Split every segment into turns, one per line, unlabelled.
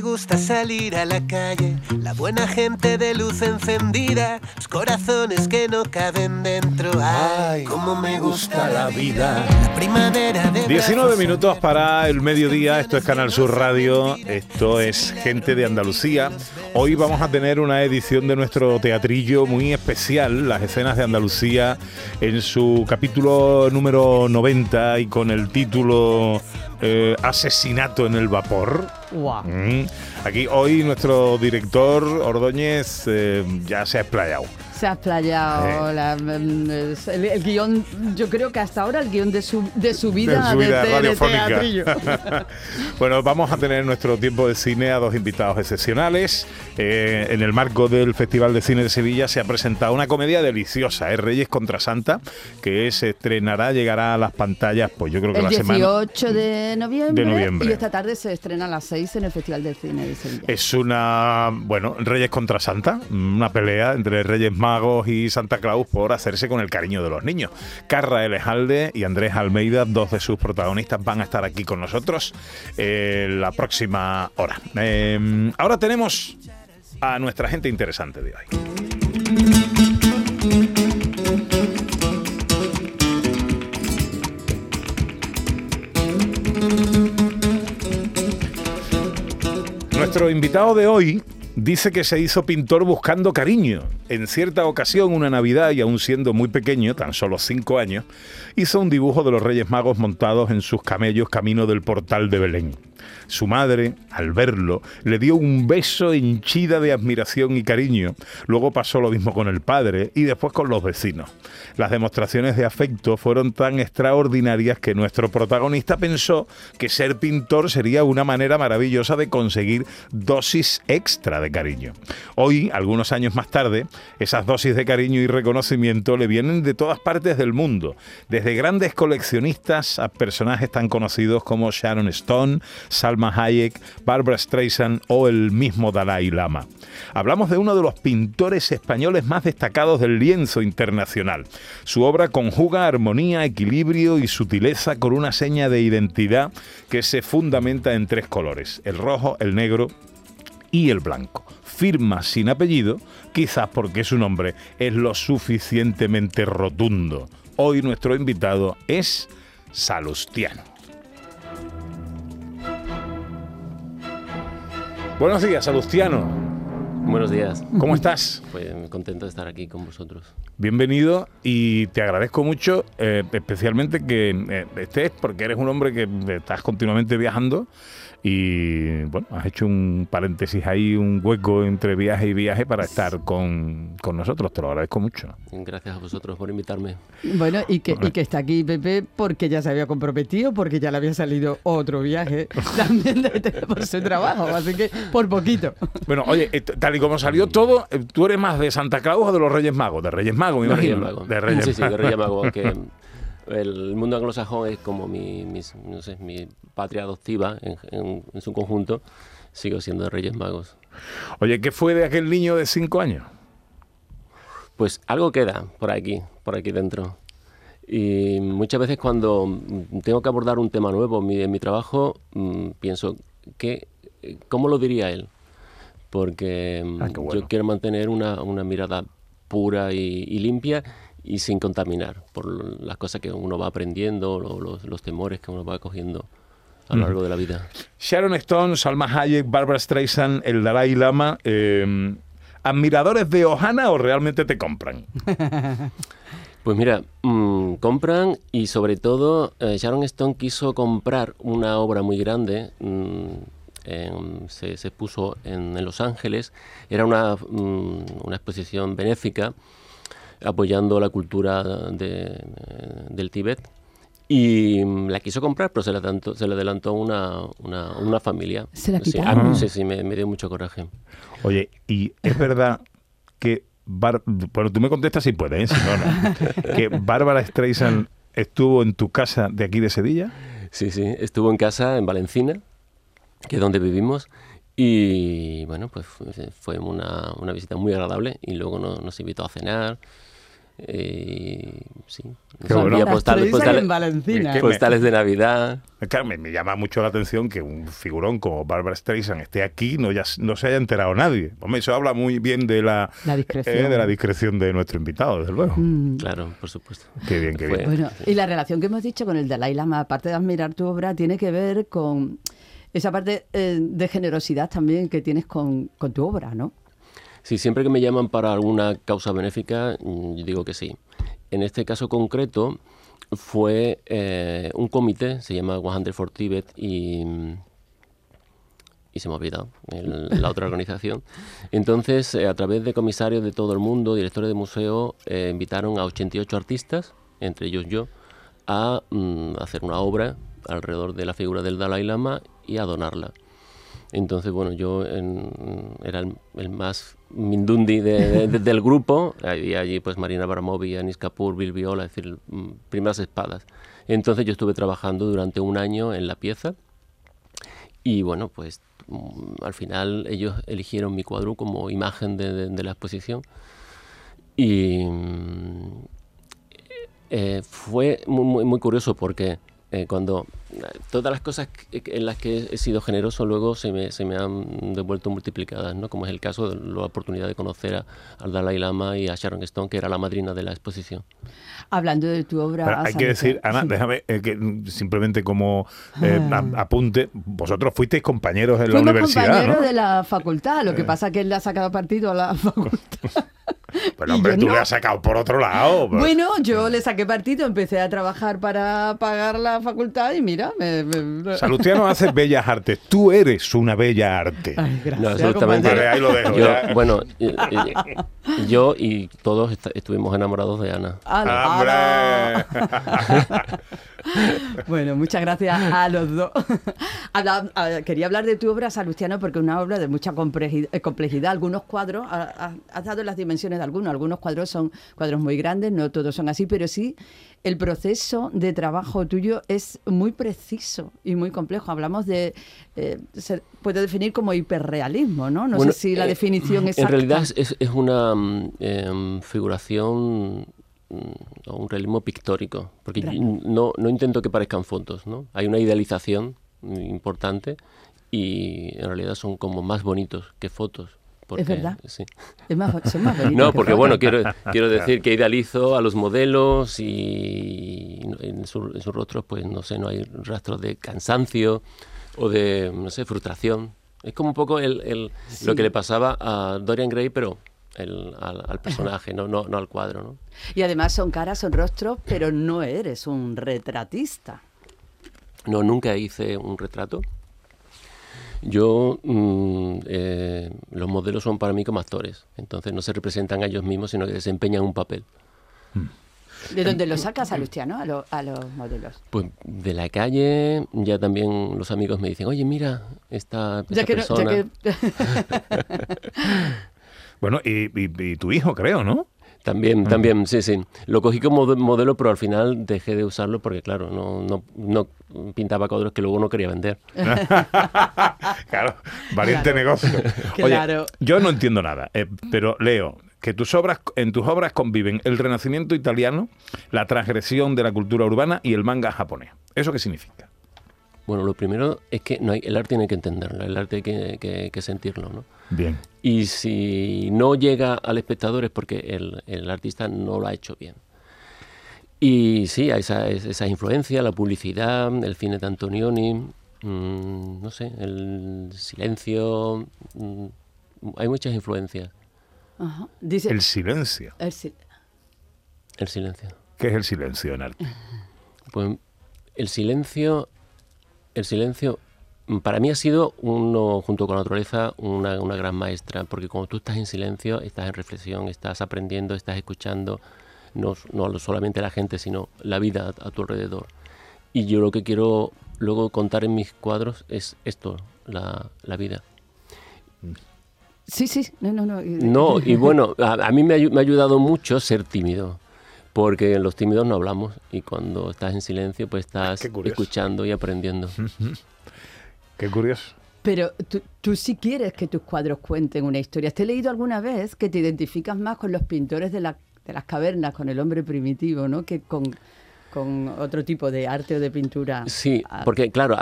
Me gusta salir a la calle, la buena gente de luz encendida, los corazones que no caben dentro. Ay, cómo me gusta la vida. La primavera de
19
brazos
minutos para el mediodía, esto es Canal Sur Radio, esto es Gente de Andalucía. Hoy vamos a tener una edición de nuestro teatrillo muy especial, las escenas de Andalucía, en su capítulo número 90 y con el título eh, Asesinato en el Vapor.
Guau.
Mm. Aquí hoy nuestro director Ordóñez eh, ya se ha explayado.
Se ha explayado
Eh.
el, el guion, yo creo que hasta ahora el guion de su, de su vida,
de su vida
de, de
bueno, vamos a tener nuestro tiempo de cine a dos invitados excepcionales. Eh, en el marco del Festival de Cine de Sevilla se ha presentado una comedia deliciosa, ¿eh? Reyes contra Santa, que se estrenará, llegará a las pantallas, pues yo creo que
El
la semana.
18 de noviembre,
De noviembre.
y esta tarde se estrena a las 6 en el Festival de Cine de Sevilla.
Es una, bueno, Reyes contra Santa, una pelea entre Reyes Magos y Santa Claus por hacerse con el cariño de los niños. Carra Elejalde y Andrés Almeida, dos de sus protagonistas, van a estar aquí con nosotros eh, la próxima hora. Eh, ahora tenemos a nuestra gente interesante de hoy. Nuestro invitado de hoy dice que se hizo pintor buscando cariño. En cierta ocasión, una Navidad, y aún siendo muy pequeño, tan solo cinco años, hizo un dibujo de los Reyes Magos montados en sus camellos camino del portal de Belén. Su madre, al verlo, le dio un beso henchida de admiración y cariño. Luego pasó lo mismo con el padre y después con los vecinos. Las demostraciones de afecto fueron tan extraordinarias que nuestro protagonista pensó que ser pintor sería una manera maravillosa de conseguir dosis extra de cariño. Hoy, algunos años más tarde, esas dosis de cariño y reconocimiento le vienen de todas partes del mundo, desde grandes coleccionistas a personajes tan conocidos como Sharon Stone, Salma Hayek, Barbara Streisand o el mismo Dalai Lama. Hablamos de uno de los pintores españoles más destacados del lienzo internacional. Su obra conjuga armonía, equilibrio y sutileza con una seña de identidad que se fundamenta en tres colores, el rojo, el negro y el blanco. Firma sin apellido, quizás porque su nombre es lo suficientemente rotundo. Hoy nuestro invitado es Salustiano. Buenos días, Salustiano.
Buenos días.
¿Cómo estás?
Pues contento de estar aquí con vosotros.
Bienvenido y te agradezco mucho, eh, especialmente que eh, estés, porque eres un hombre que estás continuamente viajando y bueno, has hecho un paréntesis ahí, un hueco entre viaje y viaje para estar con, con nosotros. Te lo agradezco mucho.
Gracias a vosotros por invitarme.
Bueno, y que, y que está aquí Pepe porque ya se había comprometido, porque ya le había salido otro viaje también de- de- por su trabajo, así que por poquito.
Bueno, oye, eh, tal y como salió todo, ¿tú eres más de Santa Claus o de los Reyes Magos? De Reyes Magos, me
De
imagino.
Reyes Magos.
De Reyes
sí, sí, Reyes Magos. aunque el mundo anglosajón es como mi, mis- no sé, mi patria adoptiva en, en- en su conjunto. Sigo siendo de Reyes Magos.
Oye, ¿qué fue de aquel niño de cinco años?
Pues algo queda por aquí, por aquí dentro. Y muchas veces cuando mm, tengo que abordar un tema nuevo en mi, en mi trabajo, mm, pienso, que, ¿cómo lo diría él? Porque mm,
Ah, bueno.
yo quiero mantener una, una mirada pura y, y limpia y sin contaminar por las cosas que uno va aprendiendo, lo- los, los temores que uno va cogiendo a lo largo de la vida.
Sharon Stone, Salma Hayek, Barbara Streisand, el Dalai Lama, eh, ¿admiradores de Ohana o realmente te compran?
Pues mira, mm, compran y sobre todo eh, Sharon Stone quiso comprar una obra muy grande. mm, en- se, se puso en, en Los Ángeles. Era una, mm, una exposición benéfica apoyando la cultura de- del Tíbet. Y mm, la quiso comprar, pero se le adelantó, se le adelantó una, una, una familia.
¿Se la
Sí,
quitaron?
sí, sí, me, me dio mucho coraje.
Oye, y es verdad que... Bar- bueno, tú me contestas si puedes, ¿eh? Si no, no. que Bárbara Streisand estuvo en tu casa de aquí de Sevilla.
Sí, sí, estuvo en casa en Valencina, que es donde vivimos, Y bueno, pues fue una, una visita muy agradable y luego nos, nos invitó a cenar. Eh, sí.
Bueno.
Postales, postales,
que-
postales de Navidad.
Que me, me llama mucho la atención que un figurón como Barbara Streisand esté aquí no, ya, no se haya enterado nadie. Hombre, eso habla muy bien de la,
La discreción.
eh, de la discreción de nuestro invitado, desde luego.
Mm.
Claro, por supuesto.
Qué bien, qué bien.
Bueno, y la relación que hemos dicho con el Dalai Lama, aparte de admirar tu obra, tiene que ver con esa parte eh, de generosidad también que tienes con, con tu obra, ¿no?
Sí, siempre que me llaman para alguna causa benéfica, mm, yo digo que sí. En este caso concreto fue eh, un comité, se llama 100 for Tibet y, y se me ha olvidado el- la otra organización. Entonces, eh, a través de comisarios de todo el mundo, directores de museo, eh, invitaron a 88 artistas, entre ellos yo, a mm, hacer una obra alrededor de la figura del Dalai Lama y a donarla. Entonces, bueno, yo en- era el, el más mindundi de- de- de- del grupo. Y allí, pues, Marina Abramovic, Anis Kapoor, Bill Viola, es decir, mm, primeras espadas. Entonces, yo estuve trabajando durante un año en la pieza. Y bueno, pues, mm, al final ellos eligieron mi cuadro como imagen de la exposición. Y mm, eh, fue muy, muy, muy curioso porque eh, cuando eh, todas las cosas en las que he sido generoso luego se me, se me han devuelto multiplicadas, ¿no? como es el caso de la oportunidad de conocer a, al Dalai Lama y a Sharon Stone, que era la madrina de la exposición.
Hablando de tu obra.
Pero hay que decir, Ana,
Sí.
déjame eh, que simplemente como eh,
Ah.
apunte, vosotros fuisteis compañeros en la universidad,
compañeros
¿no?
de la facultad, lo que pasa es que él le ha sacado partido a la facultad.
Pero hombre, tú
no.
le has sacado por otro lado. pero-
Bueno, yo le saqué partido, empecé a trabajar para pagar la facultad y mira, me... me-
Salustiano hace bellas artes. Tú eres una bella arte.
Ay, gracias,
No, absolutamente.
Vale, ahí lo dejo.
Yo, bueno, yo y todos est- estuvimos enamorados de Ana.
¡Hombre!
Bueno, muchas gracias a los dos. Habla- a- quería hablar de tu obra, Salustiano, porque es una obra de mucha complejidad. complejidad. Algunos cuadros, ha- ha- has dado las dimensiones de algunos, algunos cuadros son cuadros muy grandes, no todos son así, pero sí el proceso de trabajo tuyo es muy preciso y muy complejo. Hablamos de, eh, se puede definir como hiperrealismo, ¿no? No
Bueno,
sé si la
eh,
definición es
En realidad es, una mm, em, figuración mm, o un realismo pictórico, porque yo no, no intento que parezcan fotos, ¿no? Hay una idealización importante y en realidad son como más bonitos que fotos. Porque-
verdad.
sí.
Es más, son más
No,
que
porque bueno, quiero, quiero decir que idealizo a los modelos y en, su- en sus rostros, pues no sé, no hay rastros de cansancio o de, no sé, frustración. Es como un poco el, el- lo que le pasaba a Dorian Gray, pero el- al, al personaje, no, no, no al cuadro, ¿no?
Y además son caras, son rostros, pero no eres un retratista.
No, nunca hice un retrato. Yo, mm, eh, los modelos son para mí como actores, entonces no se representan a ellos mismos, sino que desempeñan un papel.
¿De dónde lo sacas, a, lo- a los modelos?
Pues de la calle, ya también los amigos me dicen, oye, mira, esta, esta
Ya que, no- ya
persona.
que-
Bueno, y, y- y tu hijo, creo, ¿no?
También, también, sí, sí. Lo cogí como de- modelo, pero al final dejé de usarlo porque, claro, no, no, no pintaba cuadros que luego no quería vender.
claro, valiente negocio. Oye,
Claro.
yo no entiendo nada, eh, pero leo que tus obras, en tus obras conviven el renacimiento italiano, la transgresión de la cultura urbana y el manga japonés. ¿Eso qué significa?
Bueno, lo primero es que no hay, el arte hay que entenderlo, el arte hay que, que- que sentirlo, ¿no?
Bien.
Y si no llega al espectador es porque el, el artista no lo ha hecho bien. Y sí, hay esa, es- esa influencia, la publicidad, el cine de Antonioni, mm, no sé, el silencio, mm, hay muchas influencias.
Ajá. Dice,
El silencio.
el sil-
El silencio.
¿Qué es el silencio en arte?
Pues el silencio, el silencio mm, para mí ha sido uno, junto con la naturaleza, una, una gran maestra, porque cuando tú estás en silencio, estás en reflexión, estás aprendiendo, estás escuchando, no, no solamente la gente, sino la vida a, a tu alrededor. Y yo lo que quiero luego contar en mis cuadros es esto, la, la vida.
Sí, sí, no, no, no.
No, y bueno, a, a mí me, ha me ha ayudado mucho ser tímido, porque los tímidos no hablamos y cuando estás en silencio pues estás escuchando y aprendiendo.
Qué curioso.
Pero tú, tú sí quieres que tus cuadros cuenten una historia. ¿Te he leído alguna vez que te identificas más con los pintores de, la- de las cavernas, con el hombre primitivo, ¿no? Que con, con otro tipo de arte o de pintura.
Sí,
Ah,
porque claro,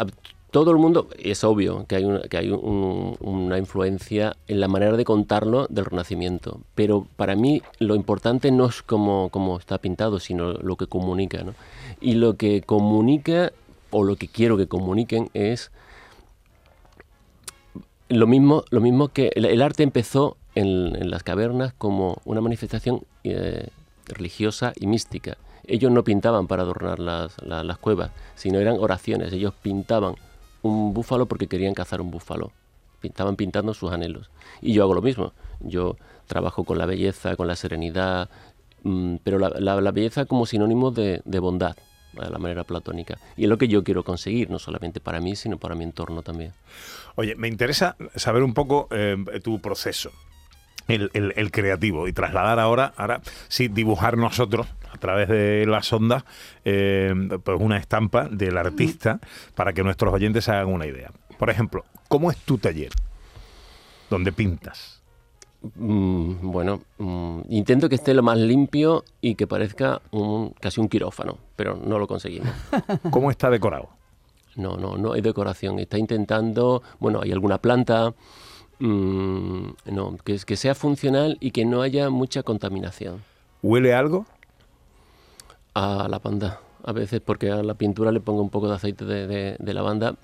todo el mundo, es obvio que hay, una, que hay un- una influencia en la manera de contarlo del Renacimiento, pero para mí lo importante no es cómo, cómo está pintado, sino lo que comunica. ¿no? Y lo que comunica, o lo que quiero que comuniquen, es lo mismo, lo mismo que el, arte empezó en, las cavernas como una manifestación eh, religiosa y mística. Ellos no pintaban para adornar las, la- las cuevas, sino eran oraciones. Ellos pintaban un búfalo porque querían cazar un búfalo. Estaban pintando sus anhelos. Y yo hago lo mismo. Yo trabajo con la belleza, con la serenidad, mm, pero la, la- belleza como sinónimo de, de bondad, a la manera platónica. Y es lo que yo quiero conseguir, no solamente para mí, sino para mi entorno también.
Oye, me interesa saber un poco eh, tu proceso, el, el- el creativo, y trasladar ahora, ahora sí, dibujar nosotros a través de las ondas eh, pues una estampa del artista para que nuestros oyentes se hagan una idea. Por ejemplo, ¿cómo es tu taller? Donde pintas.
Mm, bueno, mm, intento que esté lo más limpio y que parezca un, casi un quirófano, pero no lo conseguimos.
¿Cómo está decorado?
No, no, no hay decoración. Está intentando, bueno, hay alguna planta, mm, no, que, es- que sea funcional y que no haya mucha contaminación.
¿Huele algo?
A la panda, a veces porque a la pintura le pongo un poco de aceite de, de- de lavanda,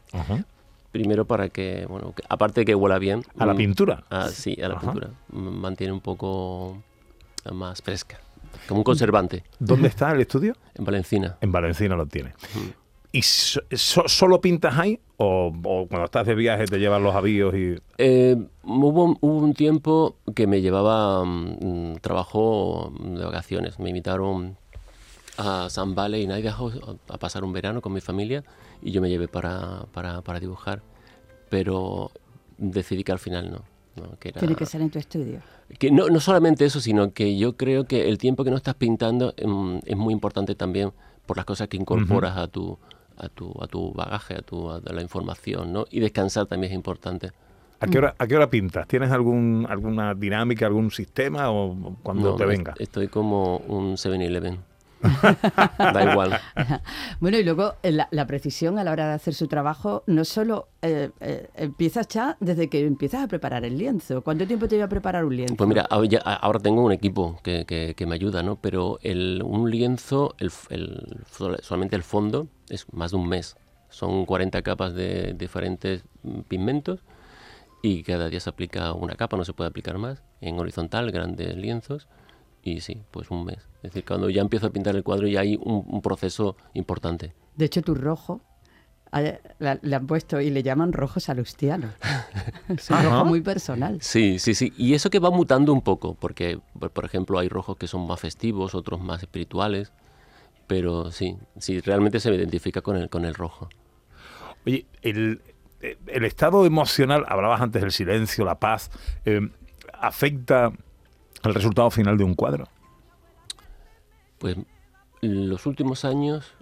primero para que, bueno, que- aparte de que huela bien.
¿A la
mm,
pintura?
sí, a la
Ajá.
pintura. Mantiene un poco más fresca, como un conservante,
¿Dónde está el estudio?
en Valencina.
En Valencina lo tiene. ¿Y so- so- solo pintas ahí? O, o cuando estás de viaje te llevan los avíos y...?
Eh, hubo, hubo un tiempo que me llevaba mm, trabajo de vacaciones. Me invitaron a San Valley en Idaho a, a pasar un verano con mi familia y yo me llevé para, para, para dibujar. Pero decidí que al final no. no, que era-
Tiene que ser en tu estudio.
que no, no solamente eso, sino que yo creo que el tiempo que no estás pintando mm, es muy importante también por las cosas que incorporas a tu a tu a tu bagaje, a tu a la información, ¿no? Y descansar también es importante.
¿A qué hora, a qué hora pintas? ¿Tienes algún, alguna dinámica, algún sistema o cuando
No,
te venga?
est- Estoy como un 7-Eleven. da igual.
Bueno, y luego eh, la, la precisión a la hora de hacer su trabajo no solo eh, eh, empiezas ya desde que empiezas a preparar el lienzo. ¿Cuánto tiempo te lleva a preparar un lienzo?
Pues mira, ahora tengo un equipo que, que- que me ayuda, ¿no? Pero el, un lienzo, el, el- sol- solamente el fondo, es más de un mes. Son 40 capas de diferentes pigmentos y cada día se aplica una capa, no se puede aplicar más. En horizontal, grandes lienzos. Y sí, pues un mes. Es decir, cuando ya empiezo a pintar el cuadro ya hay un, un proceso importante.
De hecho, tu rojo eh, le han puesto y le llaman rojo salustiano. es un
Ajá.
rojo muy personal.
Sí, sí, sí. Y eso que va mutando un poco, porque, por, por ejemplo, hay rojos que son más festivos, otros más espirituales. Pero sí, sí, realmente se me identifica con el, con el rojo.
Oye, el, el estado emocional, hablabas antes del silencio, la paz, eh, ¿afecta al resultado final de un cuadro?
Pues los últimos años,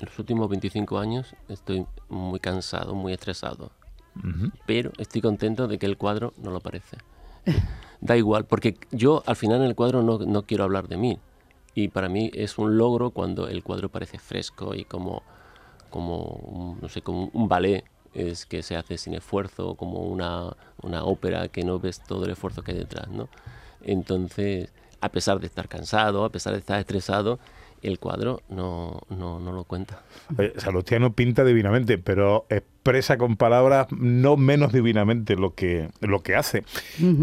los últimos 25 años, estoy muy cansado, muy estresado. Pero estoy contento de que el cuadro no lo parece. Da igual, porque yo al final en el cuadro no, no quiero hablar de mí. Y para mí es un logro cuando el cuadro parece fresco y como, como un- no sé, como un ballet es que se hace sin esfuerzo, como una, una ópera que no ves todo el esfuerzo que hay detrás, ¿no? Entonces, a pesar de estar cansado, a pesar de estar estresado, el cuadro no, no, no lo cuenta.
Oye, Salustiano pinta divinamente, pero expresa con palabras no menos divinamente lo que, lo que hace,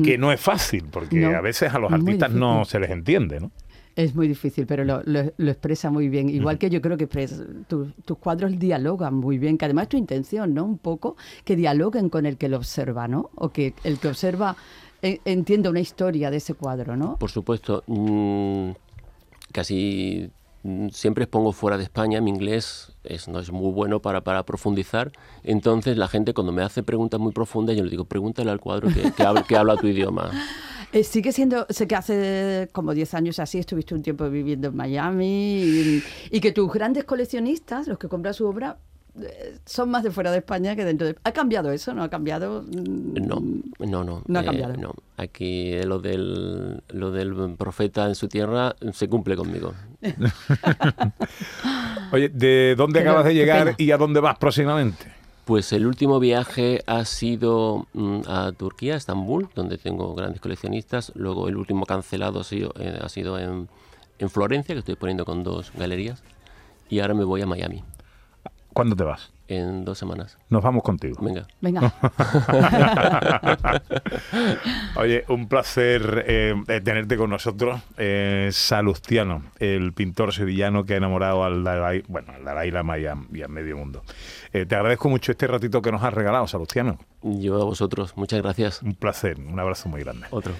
que no es fácil, porque
No,
a veces a los artistas no se les entiende, ¿no?
Es muy difícil, pero lo, lo- lo expresa muy bien. Igual que yo creo que tu- tus cuadros dialogan muy bien, que además es tu intención, ¿no? Un poco que dialoguen con el que lo observa, ¿no? O que el que observa entienda una historia de ese cuadro, ¿no?
Por supuesto, mm, casi mm, siempre expongo fuera de España, mi inglés es, no es muy bueno para, para profundizar, entonces la gente cuando me hace preguntas muy profundas yo le digo, pregúntale al cuadro que, que habla, que habla tu idioma.
Eh, sigue siendo, sé que hace como 10 años así estuviste un tiempo viviendo en Miami y, y que tus grandes coleccionistas, los que compran su obra, son más de fuera de España que dentro de... ¿Ha cambiado eso? ¿No ha cambiado?
No, no, no.
No ha cambiado.
no. Aquí lo del, lo del profeta en su tierra se cumple conmigo.
Oye, ¿de dónde acabas de llegar y a dónde vas próximamente?
Pues el último viaje ha sido mm, a Turquía, a Estambul, donde tengo grandes coleccionistas. Luego el último cancelado ha sido, eh, ha sido en, en Florencia, que estoy poniendo con dos galerías. Y ahora me voy a Miami
¿Cuándo te vas?
en dos semanas.
Nos vamos contigo.
Venga.
Venga,
Oye, un placer eh, eh, tenerte con nosotros. Eh, Salustiano, el pintor sevillano que ha enamorado al Dalai, bueno, al Dalai Lama y a, y a medio mundo. Eh, te agradezco mucho este ratito que nos has regalado, Salustiano.
Yo a vosotros, muchas gracias.
Un placer, un abrazo muy grande.
Otro.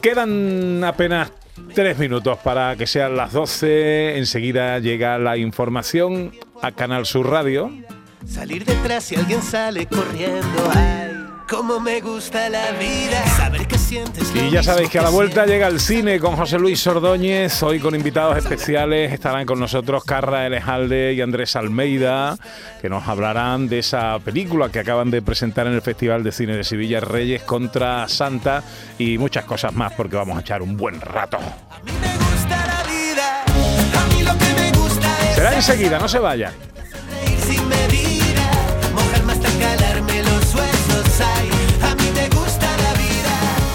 Quedan apenas tres minutos para que sean las 12. Enseguida llega la información a Canal Sur Radio.
Salir detrás si alguien sale corriendo. Ay, cómo me gusta la vida. Saber que
Y ya sabéis que a la vuelta llega el cine con José Luis Ordóñez, hoy con invitados especiales. Estarán con nosotros Carra Elejalde y Andrés Almeida, que nos hablarán de esa película que acaban de presentar en el Festival de Cine de Sevilla, Reyes contra Santa, y muchas cosas más, porque vamos a echar un buen rato. Será enseguida, no se vayan.